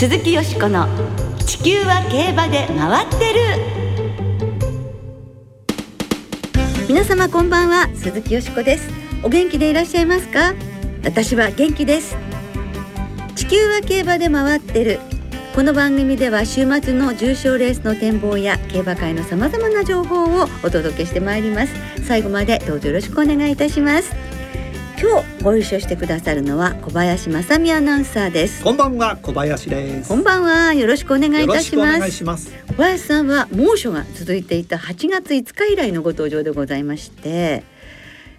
鈴木よしこの地球は競馬で回ってる。皆様こんばんは鈴木よしこです。お元気でいらっしゃいますか？私は元気です。地球は競馬で回ってる。この番組では週末の重賞レースの展望や競馬界のさまざまな情報をお届けしてまいります。最後までどうぞよろしくお願いいたします。今日ご一緒してくださるのは小林正美アナウンサーです。こんばんは小林です。こんばんはよろしくお願いいたします。よろしくお願いします。小林さんは猛暑が続いていた8月5日以来のご登場でございまして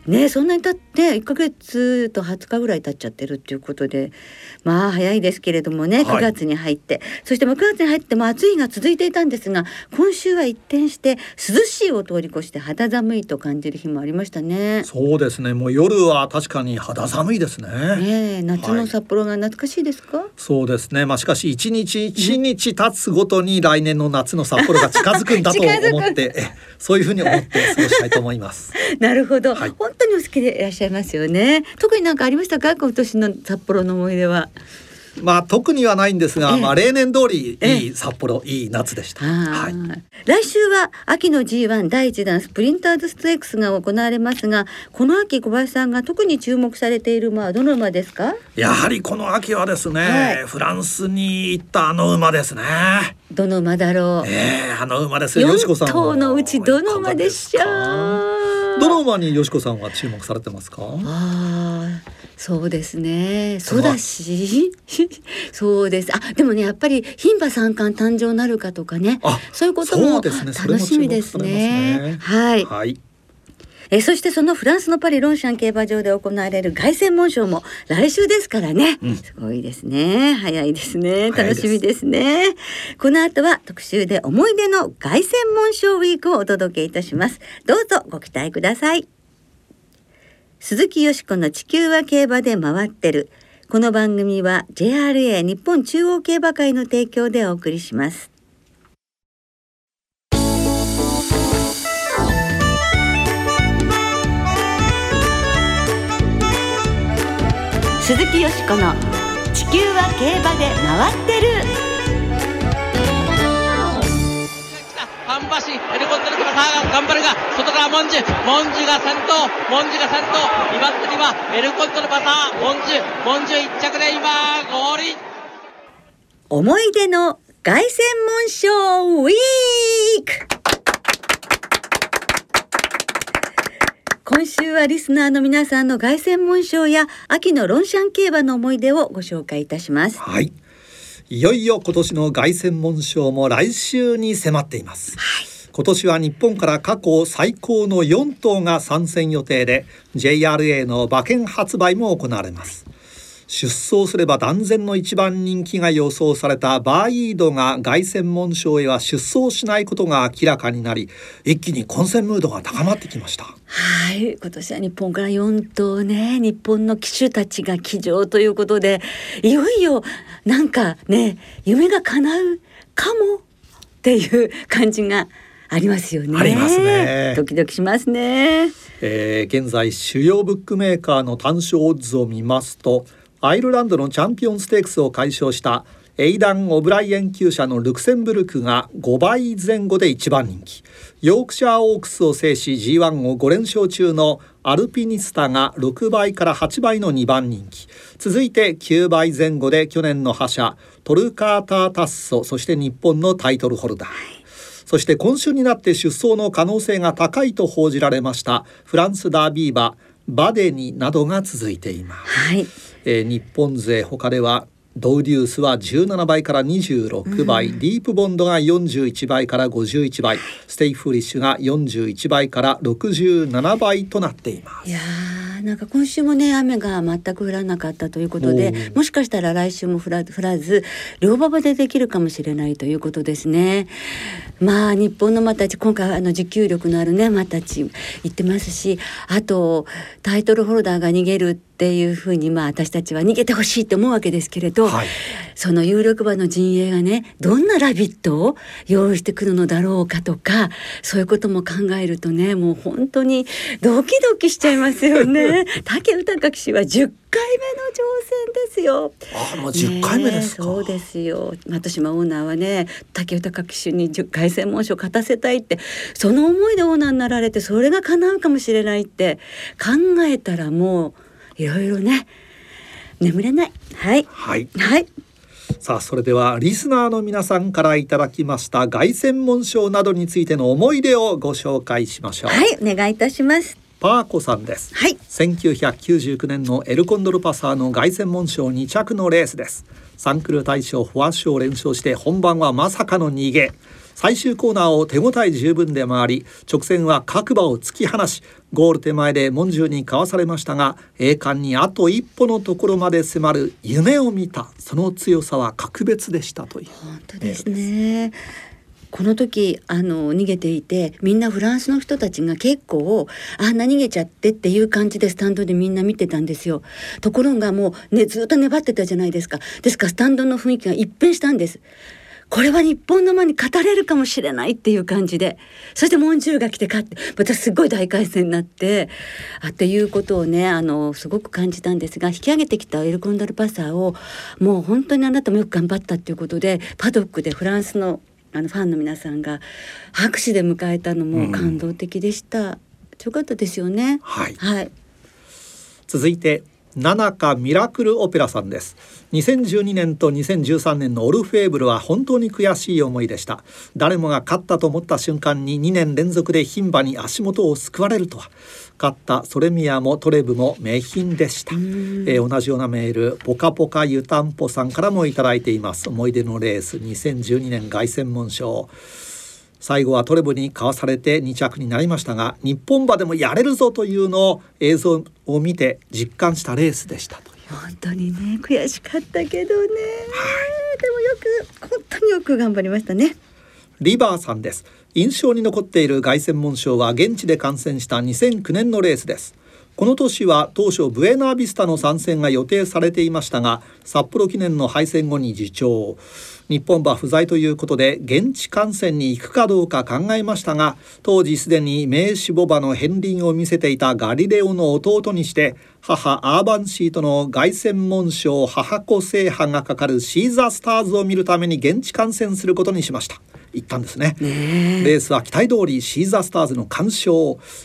ねそんなに経って1ヶ月と20日ぐらい経っちゃってるっていうことでまあ早いですけれどもね9月に入って、そしてもう9月に入っても暑い日が続いていたんですが今週は一転して涼しいを通り越して肌寒いと感じる日もありましたね。そうですね。もう夜は確かに肌寒いですね。ねえ夏の札幌が懐かしいですか、そうですね。まあしかし一日一日経つごとに来年の夏の札幌が近づくんだと思って えそういうふうに思って過ごしたいと思います。なるほど、はい本当にお好きでいらっしゃいますよね。特になんかありましたか？今年の札幌の思い出は。まあ特にはないんですが、ええ。まあ例年通りええ。いい札幌いい夏でした。は、はい。い来週は秋の G1 第一弾スプリンターズステークスが行われますがこの秋小林さんが特に注目されている馬はどの馬ですか？やはりこの秋はですね、はい。フランスに行ったあの馬ですね。どの馬だろう？ええあの馬ですよよしこさん。4頭のうちどの馬でしょう？どの馬によしこさんは注目されてますか？ああ、そうですね。そうだし、そうです。あ、でもね、やっぱり牝馬三冠誕生なるかとかね。あそういうことそも楽しみですね。ますねはい。はいえそしてそのフランスのパリロンシャン競馬場で行われる凱旋門賞も来週ですからね、うん。すごいですね。早いですね。楽しみですね。この後は特集で思い出の凱旋門賞ウィークをお届けいたします。どうぞご期待ください。鈴木よしこの地球は競馬で回ってる。この番組は JRA 日本中央競馬会の提供でお送りします鈴木よしこの地球は競馬で回ってる。半橋ヘリコプターのさあ頑張るが外からモンジュモンジュが先頭モンジュが先頭。2番手にはヘリコプターのパターモンジュ。モンジュ1着で今ゴールイン。思い出の凱旋門賞ウィーク今週はリスナーの皆さんの凱旋門賞や秋のロンシャン競馬の思い出をご紹介いたしますはい。いよいよ今年の凱旋門賞も来週に迫っています。今年は日本から過去最高の4頭が参戦予定で JRA の馬券発売も行われます。出走すれば断然の一番人気が予想されたバーイードが凱旋門賞へは出走しないことが明らかになり一気に混戦ムードが高まってきました。はい今年は日本から4頭ね日本の騎手たちが騎乗ということでいよいよなんかね夢が叶うかもっていう感じがありますよね。ありますねドキドキしますね。えー現在主要ブックメーカーの単勝オッズを見ますとアイルランドのチャンピオンステークスを解消したエイダン・オブライエン厩舎のルクセンブルクが5倍前後で一番人気。ヨークシャーオークスを制し G1 を5連勝中のアルピニスタが6倍から8倍の2番人気。続いて9倍前後で去年の覇者トルカータータッソそして日本のタイトルホルダー。そして今週になって出走の可能性が高いと報じられましたフランスダービー馬バデニなどが続いています、はい。えー日本勢他ではドウデュースは17倍から26倍、ディープボンドが41倍から51倍ステイフリッシュが41倍から67倍となっています。いやーなんか今週もね雨が全く降らなかったということおでーもしかしたら来週も降ら降らず良馬場でできるかもしれないということですね。まあ日本の馬たち今回あの持久力のあるね馬たち行ってますしあとタイトルホルダーが逃げるっていうふうにまあ私たちは逃げてほしいって思うわけですけれど、はい。その有力馬の陣営がねどんなラビットを用意してくるのだろうかとかそういうことも考えるとねもう本当にドキドキしちゃいますよね。武豊騎手は10回目の挑戦ですよ。あもう10回目ですそうですよ。松島オーナーはね武豊騎手に10回専門書勝たせたいってその思いでオーナーになられてそれが叶うかもしれないって考えたらもういろいろね眠れない。はい。はい。はい。さあそれではリスナーの皆さんからいただきました凱旋門賞などについての思い出をご紹介しましょう、はいお願いいたします。パーコさんです。はい。1999年のエルコンドルパサーの凱旋門賞2着のレースです。サンクル大賞フォア賞を連勝して本番はまさかの逃げ最終コーナーを手応え十分で回り直線は各馬を突き放しゴール手前で門中にかわされましたが栄冠にあと一歩のところまで迫る夢を見たその強さは格別でしたという。本当ですね。この時あの逃げていてみんなフランスの人たちが結構あんな逃げちゃってっていう感じでスタンドでみんな見てたんですよ。ところがもうねずっと粘ってたじゃないですか。ですからスタンドの雰囲気が一変したんです。これは日本の間に語れるかもしれないっていう感じでそしてモンジューが来て勝ってまたすごい大回戦になってあっていうことをねあのすごく感じたんですが引き上げてきたエルコンドルパサーをもう本当にあなたもよく頑張ったっていうことでパドックでフランスのあのファンの皆さんが拍手で迎えたのも感動的でした。よかったですよね。はいはい。続いて七日ミラクルオペラさんです2012年と2013年のオルフェーブルは本当に悔しい思いでした。誰もが勝ったと思った瞬間に2年連続で牝馬に足元を救われるとは。勝ったソレミアもトレブも名品でした、えー同じようなメールポカポカ湯たんぽさんからもいただいています。思い出のレース2012年凱旋門賞最後はトレブにかわされて2着になりましたが日本馬でもやれるぞというのを映像を見て実感したレースでしたと本当にね悔しかったけどね、でもよく本当によく頑張りましたね。リバーさんです。印象に残っている凱旋門賞は現地で観戦した2009年のレースですこの年は当初ブエナービスタの参戦が予定されていましたが札幌記念の敗戦後に辞調日本馬不在ということで現地観戦に行くかどうか考えましたが当時すでに名士母馬の片鱗を見せていたガリレオの弟にして母アーバンシートの凱旋門賞母子制覇がかかるシーザースターズを見るために現地観戦することにしました。行ったんですね。レースは期待通りシーザースターズの完勝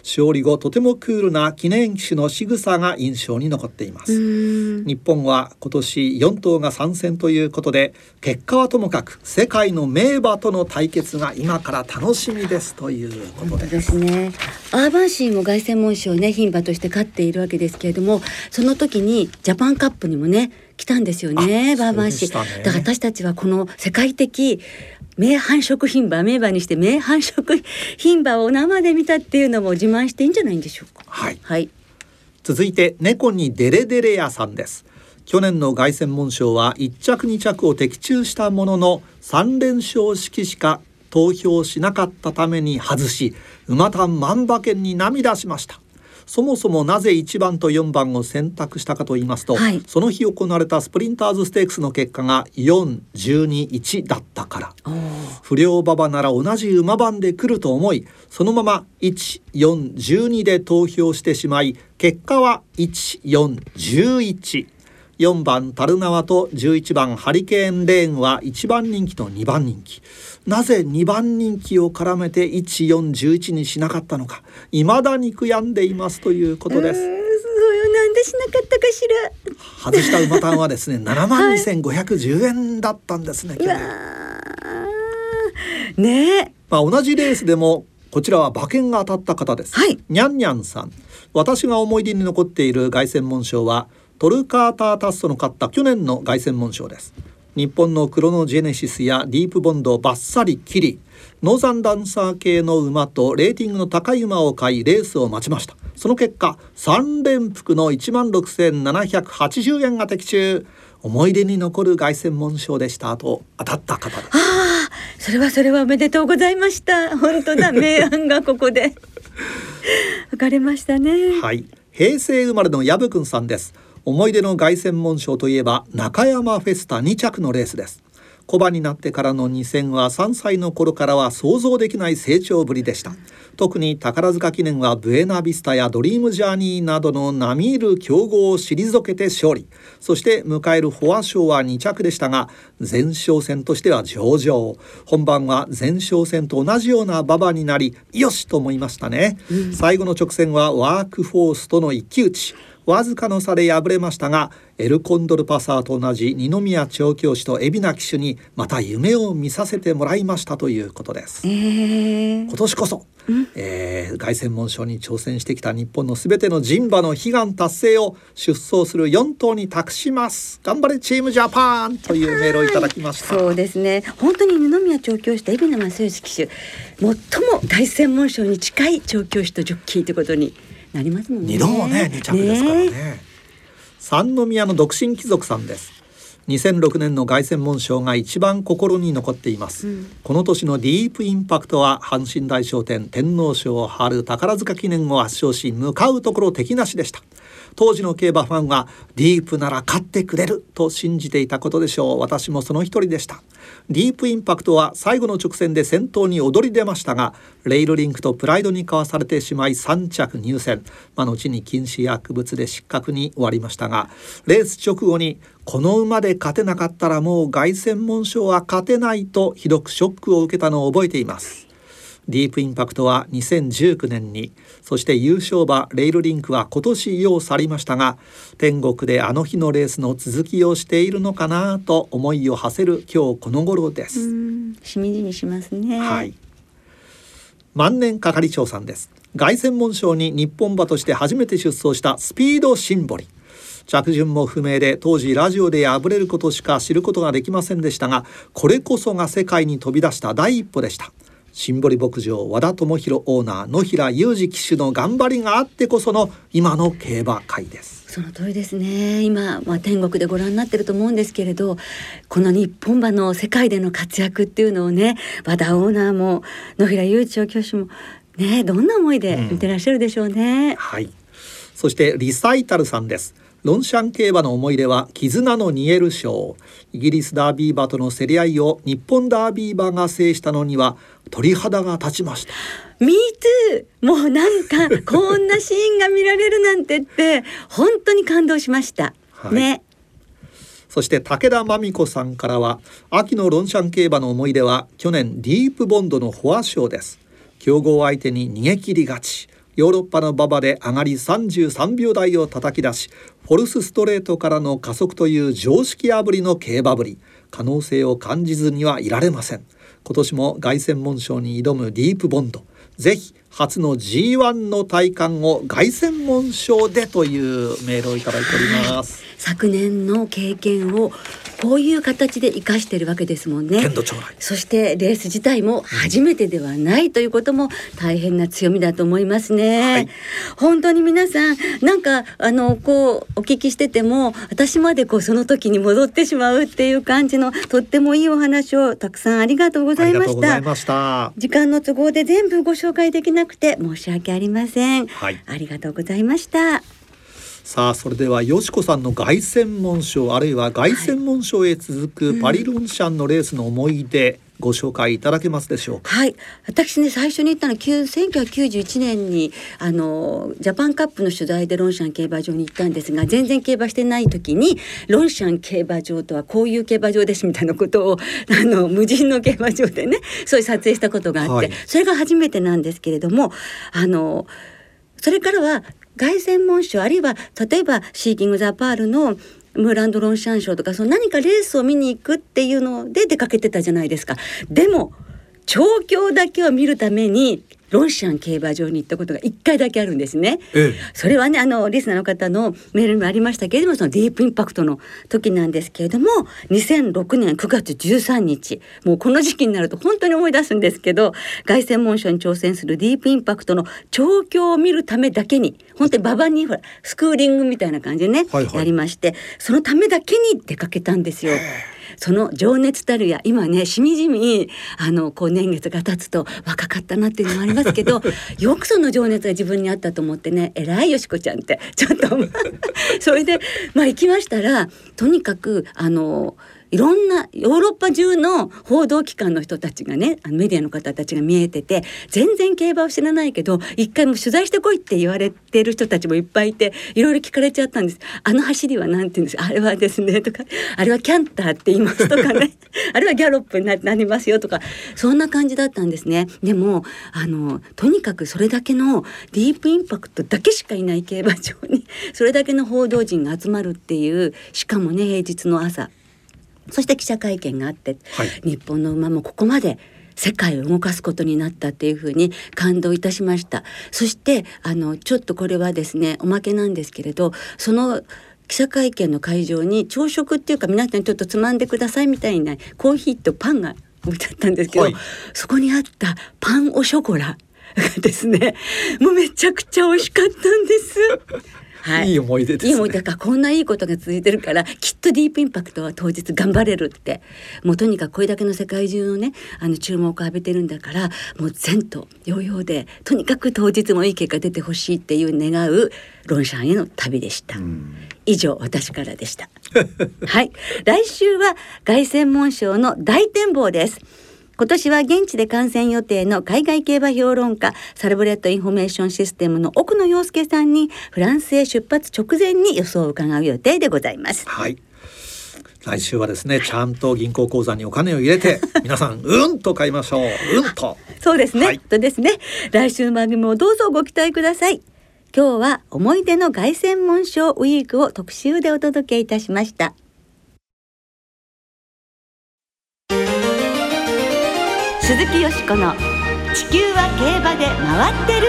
勝利後とてもクールな記念騎手の仕草が印象に残っています。日本は今年4頭が参戦ということで結果はともかく世界の名馬との対決が今から楽しみですということですね。アーバンシーも凱旋門賞ね牝馬として勝っているわけですけれどもその時にジャパンカップにもね来たんですよねあバーバー、そうでしたね。だから私たちはこの世界的名繁殖牝馬名馬にして名繁殖牝馬を生で見たっていうのも自慢していいんじゃないんでしょうか。はい。はい。続いて猫にデレデレ屋さんです。去年の凱旋門賞は1着2着を的中したものの3連勝式しか投票しなかったために外し馬単万馬券に涙しましたそもそもなぜ1番と4番を選択したかと言いますと、はい。その日行われたスプリンターズステークスの結果が4121だったから。不良馬場なら同じ馬番で来ると思いそのまま1412で投票してしまい結果は1411 4番タルナワと11番ハリケーンレーンは1番人気と2番人気。なぜ2番人気を絡めて1411にしなかったのか。未だに悔やんでいますということです。なんでしなかったかしら。外した馬単はですね 7万2510円だったんですね、ねえ。まあ、同じレースでもこちらは馬券が当たった方です。はい。にゃんにゃんさん。私が思い出に残っている凱旋門賞はトルカータータッソの勝った去年の凱旋門賞です。日本のクロノジェネシスやディープボンドをバッサリ切りノーザンダンサー系の馬とレーティングの高い馬を買いレースを待ちましたその結果3連複の1万6780円が的中思い出に残る凱旋門賞でしたと当たった方ですああ、それはそれはおめでとうございました。本当だ、明暗がここで。分かれましたね。はい、平成生まれのヤブくんさんです。思い出の凱旋門賞といえば中山フェスタ2着のレースです。小馬になってからの2戦は3歳の頃からは想像できない成長ぶりでした。特に宝塚記念はブエナビスタやドリームジャーニーなどの並みいる強豪を退けて勝利。そして迎えるフォア賞は2着でしたが前哨戦としては上々。本番は前哨戦と同じような馬場になりよしと思いましたね、うん、最後の直線はワークフォースとの一騎打ち。わずかの差で敗れましたがエルコンドルパサーと同じ二宮調教師と海老名騎手にまた夢を見させてもらいましたということです、えー、今年こそ、えー、凱旋門賞に挑戦してきた日本のすべての人馬の悲願達成を出走する4頭に託します。頑張れチームジャパンというメールをいただきました。そうですね。本当に二宮調教師と海老名正義騎手最も凱旋門賞に近い調教師とジョッキーということになりますもんね。二度もね二着ですからね。ね三宮の独身貴族さんです。2006年の凱旋門賞が一番心に残っています、うん、この年のディープインパクトは阪神大賞典天皇賞春宝塚記念を圧勝し向かうところ敵なしでした当時の競馬ファンはディープなら勝ってくれると信じていたことでしょう。私もその一人でした。ディープインパクトは最後の直線で先頭に躍り出ましたがレイルリンクとプライドにかわされてしまい3着入選、まあ、後に禁止薬物で失格に終わりましたがレース直後にこの馬で勝てなかったらもう凱旋門賞は勝てないとひどくショックを受けたのを覚えています。ディープインパクトは2019年に。そして優勝馬レイルリンクは今年世を去りましたが天国であの日のレースの続きをしているのかなと思いを馳せる今日この頃です。しみじみしますね。はい。万年係長さんです。凱旋門賞に日本馬として初めて出走したスピードシンボリ。着順も不明で当時ラジオで敗れることしか知ることができませんでしたがこれこそが世界に飛び出した第一歩でしたシンボリ牧場和田智弘オーナー野平裕二騎手の頑張りがあってこその今の競馬界です。その通りですね。今、まあ、天国でご覧になってると思うんですけれどこの日本馬の世界での活躍っていうのをね和田オーナーも野平裕二調教師もねどんな思いで見てらっしゃるでしょうね、うん、はい。そしてリサイタルさんですロンシャン競馬の思い出は絆のニエル賞イギリスダービー馬との競り合いを日本ダービー馬が制したのには鳥肌が立ちました。Me too! もうなんかこんなシーンが見られるなんてって本当に感動しました、はい、ね。そして武田真美子さんからは秋のロンシャン競馬の思い出は去年ディープボンドのフォア賞です。強豪相手に逃げ切り勝ちヨーロッパの馬場で上がり33秒台を叩き出しフォルスストレートからの加速という常識破りの競馬ぶり可能性を感じずにはいられません。今年も凱旋門賞に挑むディープボンド。ぜひ初の G1 の体感を凱旋門賞でというメールをいただいております、昨年の経験をこういう形で生かしてるわけですもんね。そしてレース自体も初めてではないということも大変な強みだと思いますね、はい、本当に皆さんなんかあのこうお聞きしてても私までこうその時に戻ってしまうっていう感じのとってもいいお話をたくさんありがとうございました。時間の都合で全部ご紹介できなくて申し訳ありません、はい、ありがとうございました。さあそれではよしこさんの凱旋門賞あるいは凱旋門賞へ続くパリロンシャンのレースの思い出、ご紹介いただけますでしょうか？はい、私ね最初に行ったのは1991年にあのジャパンカップの取材でロンシャン競馬場に行ったんですが全然競馬してない時にロンシャン競馬場とはこういう競馬場ですみたいなことを あの無人の競馬場でねそういう撮影したことがあって、はい、それが初めてなんですけれどもあのそれからは凱旋門賞あるいは例えばシーキング・ザ・パールのムーランド・ロンシャン賞とかその何かレースを見に行くっていうので出かけてたじゃないですか。でも調教だけを見るためにロンシャン競馬場に行ったことが1回だけあるんですね。ええ、それはねあのリスナーの方のメールにもありましたけれどもそのディープインパクトの時なんですけれども2006年9月13日もうこの時期になると本当に思い出すんですけど凱旋門賞に挑戦するディープインパクトの調教を見るためだけに本当に馬場にほらスクーリングみたいな感じでね、はいはい、やりましてそのためだけに出かけたんですよ。その情熱たるや今ねしみじみあのこう年月が経つと若かったなっていうのもありますけど よくその情熱が自分にあったと思ってね偉いよしこちゃんってちょっとそれでまあ行きましたらとにかくあのいろんなヨーロッパ中の報道機関の人たちがねあのメディアの方たちが見えてて全然競馬を知らないけど一回も取材してこいって言われてる人たちもいっぱいいていろいろ聞かれちゃったんです。あの走りは何て言うんですあれはですねとかあれはキャンターって言いますとかね。あれはギャロップになりますよとかそんな感じだったんですね。でもあのとにかくそれだけのディープインパクトだけしかいない競馬場にそれだけの報道陣が集まるっていうしかもね平日の朝そして記者会見があって、はい、日本の馬もここまで世界を動かすことになったっていうふうに感動いたしました。そしてあのちょっとこれはですねおまけなんですけれどその記者会見の会場に朝食っていうか皆さんちょっとつまんでくださいみたいなコーヒーとパンが置いてあったんですけど、はい、そこにあったパンオショコラがですねもうめちゃくちゃ美味しかったんです。はい、いい思い出です、ね、いい思い出かこんないいことが続いてるからきっとディープインパクトは当日頑張れるってもうとにかくこれだけの世界中のねあの注目を浴びてるんだからもう前途洋々でとにかく当日もいい結果出てほしいっていう願うロンシャンへの旅でした。以上私からでした。はい、来週は凱旋門賞の大展望です。今年は現地で観戦予定の海外競馬評論家サラブレッドインフォメーションシステムの奥野陽介さんにフランスへ出発直前に予想を伺う予定でございます。はい。来週はですねちゃんと銀行口座にお金を入れて 皆さんうんと買いましょう。うんと。そうですね、はい、とですね。来週の番組もどうぞご期待ください。今日は思い出の凱旋門賞ウィークを特集でお届けいたしました鈴木よしこの地球は競馬で回ってる。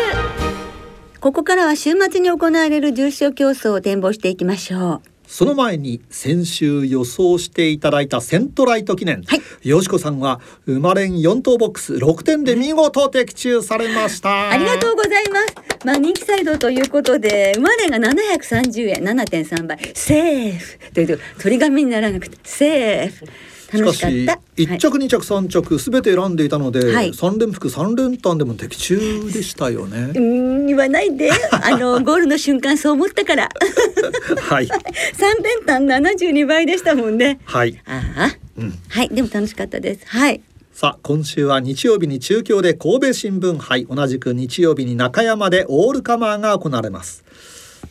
ここからは週末に行われる重賞競争を展望していきましょう。その前に先週予想していただいたセントライト記念、はい、よしこさんは生まれん4等ボックス6点で見事的中されました。ありがとうございます。まあ人気サイドということで生まれが730円7.3倍。セーフ。という鳥紙にならなくてセーフ。楽しかった一着二着三着すべて選んでいたので、はい、三連複三連単でも的中でしたよね。うん言わないで あのゴールの瞬間そう思ったから。はい。三連単七十二倍でしたもんね。はい。ああ、うん、はいでも楽しかったです。はい。さあ今週は日曜日に中京で神戸新聞杯同じく日曜日に中山でオールカマーが行われます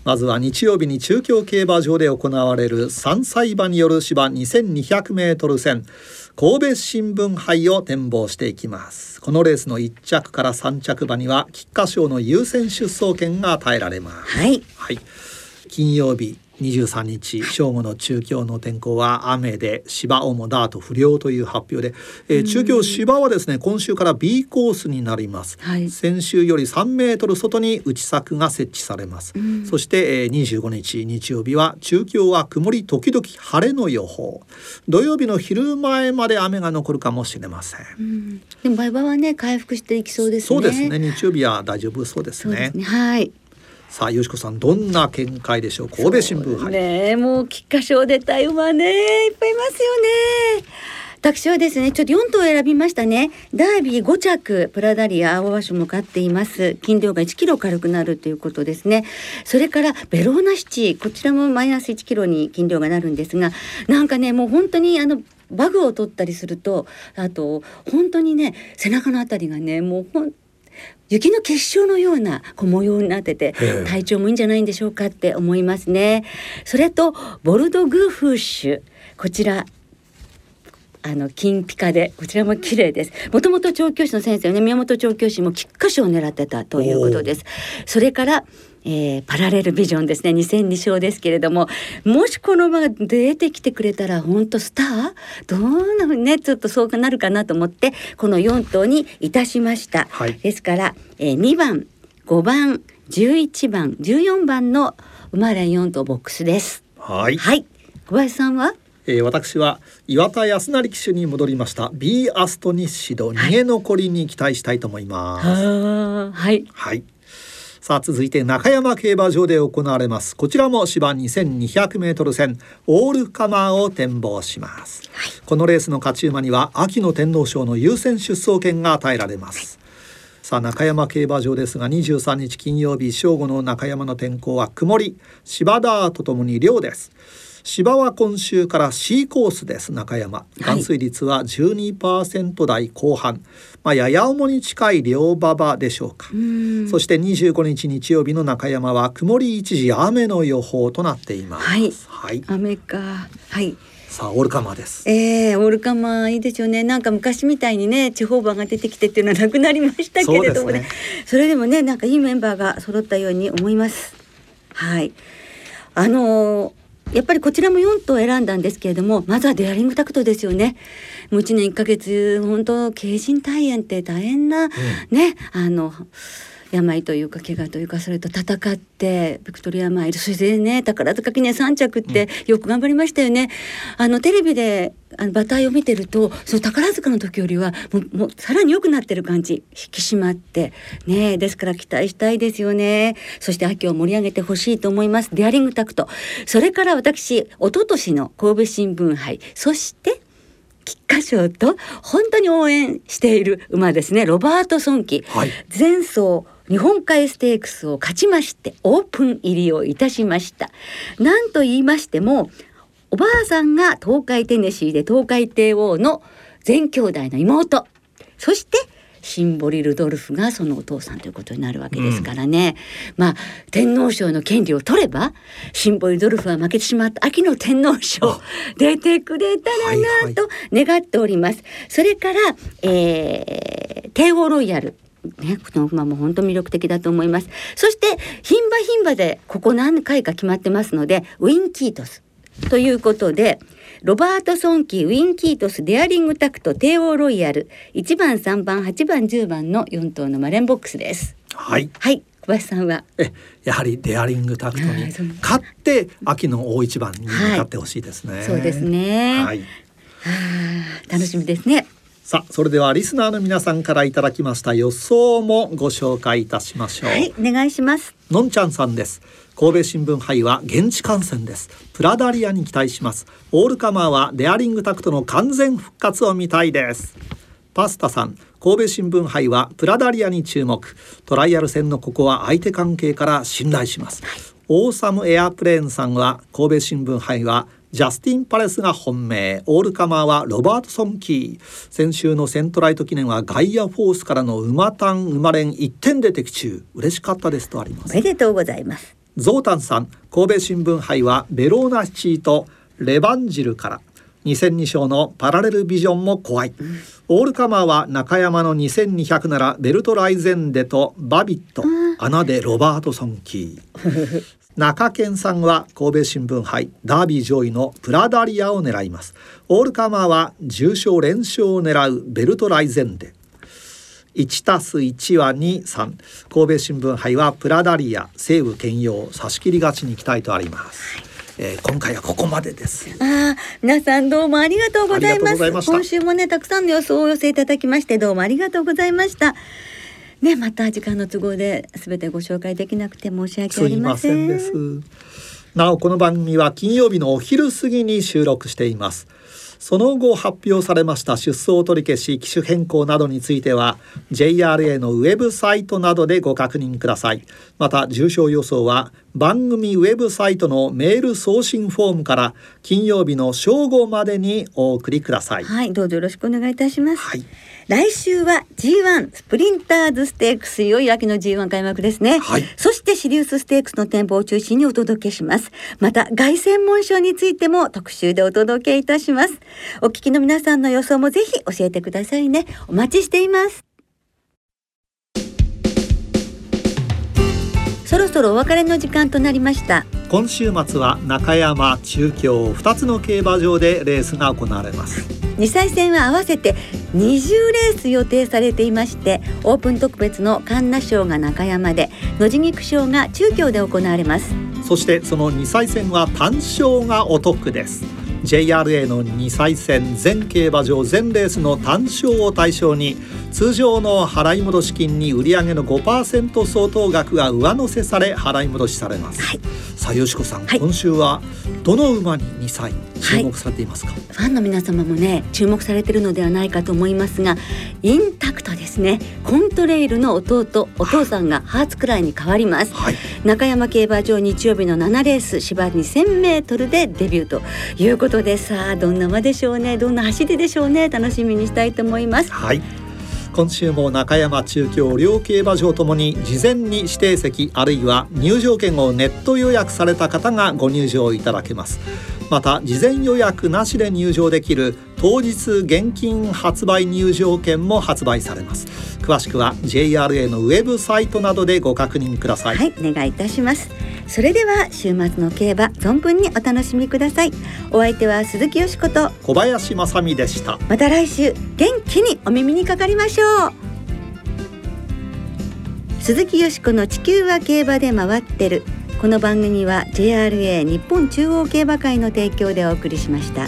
まずは日曜日に中京競馬場で行われる3歳馬による芝 2200m 戦。神戸新聞杯を展望していきます。このレースの1着から3着馬には菊花賞の優先出走権が与えられます。はい、はい、金曜日23日正午の中京の天候は雨で芝主ダート不良という発表で、えー、中京芝はですね今週から B コースになります、はい、先週より3メートル外に内柵が設置されます。そして、えー、25日日曜日は中京は曇り時々晴れの予報。土曜日の昼前まで雨が残るかもしれません。でも場合はね回復していきそうですね。そうですね。日曜日は大丈夫そうですね、ね、はいさあよしこさんどんな見解でしょう？神戸新聞杯。ね。もう菊花賞出た馬ね。いっぱいいますよね。私はですね。ちょっと4頭選びましたね。ダービー5着プラダリア青葉賞も勝っています。斤量が1キロ軽くなるということですね。それからベローナシチこちらもマイナス1キロに斤量がなるんですがなんかねもう本当にあのバグを取ったりするとあと本当にね背中のあたりがねもうほん雪の結晶のようなこう模様になってて体調もいいんじゃないんでしょうかって思いますね。それとボルドグーフッシュこちらあの金ピカでこちらも綺麗です。もともと調教師の先生ね宮本調教師も菊花賞を狙ってたということです。それからえー、パラレルビジョンですね。2002勝ですけれどももしこの馬が出てきてくれたら本当スター？どんなふうにねちょっとそうなるかなと思ってこの4頭にいたしました、はい、ですから、えー、2番5番11番14番の馬連4頭ボックスです。はい、はい、小林さんは？えー、私は岩田康成騎手に戻りました。B アストニッシド逃げ残りに期待したいと思います。はい、はいさあ続いて中山競馬場で行われます。こちらも芝 2200m 戦オールカマーを展望します、はい、このレースの勝ち馬には秋の天皇賞の優先出走権が与えられます、さあ中山競馬場ですが23日金曜日正午の中山の天候は曇り。芝ダーとともに涼です芝は今週から C コースです中山。含水率は12%台後半、はい、まあ、やや重に近い両馬場でしょうか。そして25日日曜日の中山は曇り一時雨の予報となっています。はい、はい、雨か。はい。さあオールカマーです。えー、オールカマーいいですよね。なんか昔みたいにね地方馬が出てきてっていうのはなくなりましたけれどもね、ね、それでもねなんかいいメンバーが揃ったように思います。はい。あのー、やっぱりこちらも4頭選んだんですけれどもまずはデアリングタクトですよね。もう1年1ヶ月本当経人体炎って大変な、うん、ねあの病というか怪我というかそれと戦ってビクトリアマイルそれでね宝塚記念3着ってよく頑張りましたよね。うん、あのテレビであの馬体を見てるとその宝塚の時よりはもうもうさらに良くなってる感じ。引き締まって。ねですから期待したいですよね。そして秋を盛り上げてほしいと思います。デアリングタクト。それから私一昨年の神戸新聞杯。そして菊花賞と本当に応援している馬ですね。ロバートソンキ、はい、前走日本海ステークスを勝ちましてオープン入りをいたしました。なんと言いましてもおばあさんが東海テネシーで東海帝王の全兄弟の妹そしてシンボリ・ルドルフがそのお父さんということになるわけですからね、うん、まあ天皇賞の権利を取ればシンボリ・ルドルフは負けてしまった秋の天皇賞出てくれたらなと願っております。はいはい、それから、えー、帝王ロイヤルね、この馬も本当魅力的だと思います。そして、牝馬牝馬でここ何回か決まってますので、ウィンキートスということで、ロバートソンキー、ウインキートス、デアリングタクト、テーオーロイヤル、1番、3番、8番、10番の4頭の馬連ボックスです。はい。はい。小林さんは？えやはりデアリングタクトに勝って秋の大一番に向かってほしいですね、はい、そうですねはい楽しみですねさあそれではリスナーの皆さんからいただきました予想もご紹介いたしましょう。はいお願いします。のんちゃんさんです。神戸新聞杯は現地観戦です。プラダリアに期待します。オールカマーはデアリングタクトの完全復活を見たいです。パスタさん神戸新聞杯はプラダリアに注目。トライアル戦のここは相手関係から信頼します、オーサムエアプレーンさんは神戸新聞杯はジャスティン・パレスが本命。オールカマーはロバートソン・キー。先週のセントライト記念はガイアフォースからの馬単馬連1点で的中。嬉しかったですとあります。おめでとうございますゾータンさん神戸新聞杯はベローナシチーとレバンジルから。2002勝のパラレルビジョンも怖い、うん、オールカマーは中山の2200ならベルトライゼンデとバビット、うん、穴でロバートソンキー 中堅さんは神戸新聞杯ダービー上位のプラダリアを狙います。オールカマーは重賞連勝を狙うベルトライゼンデ。1たす1は23神戸新聞杯はプラダリア西武兼用差し切り勝ちに行きたいとあります、えー、今回はここまでです。あ皆さんどうもありがとうございます。今週もねたくさんの予想をお寄せいただきましてどうもありがとうございましたね、また時間の都合で全てご紹介できなくて申し訳ありません。ですなおこの番組は金曜日のお昼過ぎに収録しています。その後発表されました出走取り消し機種変更などについては JRA のウェブサイトなどでご確認ください。また重症予想は番組ウェブサイトのメール送信フォームから金曜日の正午までにお送りください。はいどうぞよろしくお願いいたします、はい。来週は G1 スプリンターズステークスいよいよ秋の G1 開幕ですね、はい、そしてシリウスステークスの展望を中心にお届けします。また凱旋門賞についても特集でお届けいたします。お聞きの皆さんの予想もぜひ教えてくださいね。お待ちしていますそろそろお別れの時間となりました。今週末は中山中京2つの競馬場でレースが行われます。2歳戦は合わせて20レース予定されていましてオープン特別の神奈賞が中山で野地菊賞が中京で行われます。そしてその2歳戦は単勝がお得です JRA の2歳戦全競馬場全レースの単勝を対象に通常の払い戻し金に売上げの5%相当額が上乗せされ払い戻しされます、はい、さあよしこさん、はい、今週はどの馬に2歳注目されていますか、はい、ファンの皆様もね注目されているのではないかと思いますがインタクトですね。コントレイルの弟お父さんがハーツクライに変わります、はい、中山競馬場日曜日の7レース芝2000メートルでデビューということでさあどんな馬でしょうねどんな走りでしょうね楽しみにしたいと思います。はい今週も中山中京両競馬場ともに事前に指定席あるいは入場券をネット予約された方がご入場いただけます。また事前予約なしで入場できる当日現金発売入場券も発売されます。詳しくは JRA のウェブサイトなどでご確認ください。はいお願いいたします。それでは週末の競馬存分にお楽しみください。お相手は鈴木よしこと小林正美でした。また来週元気にお耳にかかりましょう。鈴木よしこの地球は競馬で回ってる。この番組は JRA 日本中央競馬会の提供でお送りしました。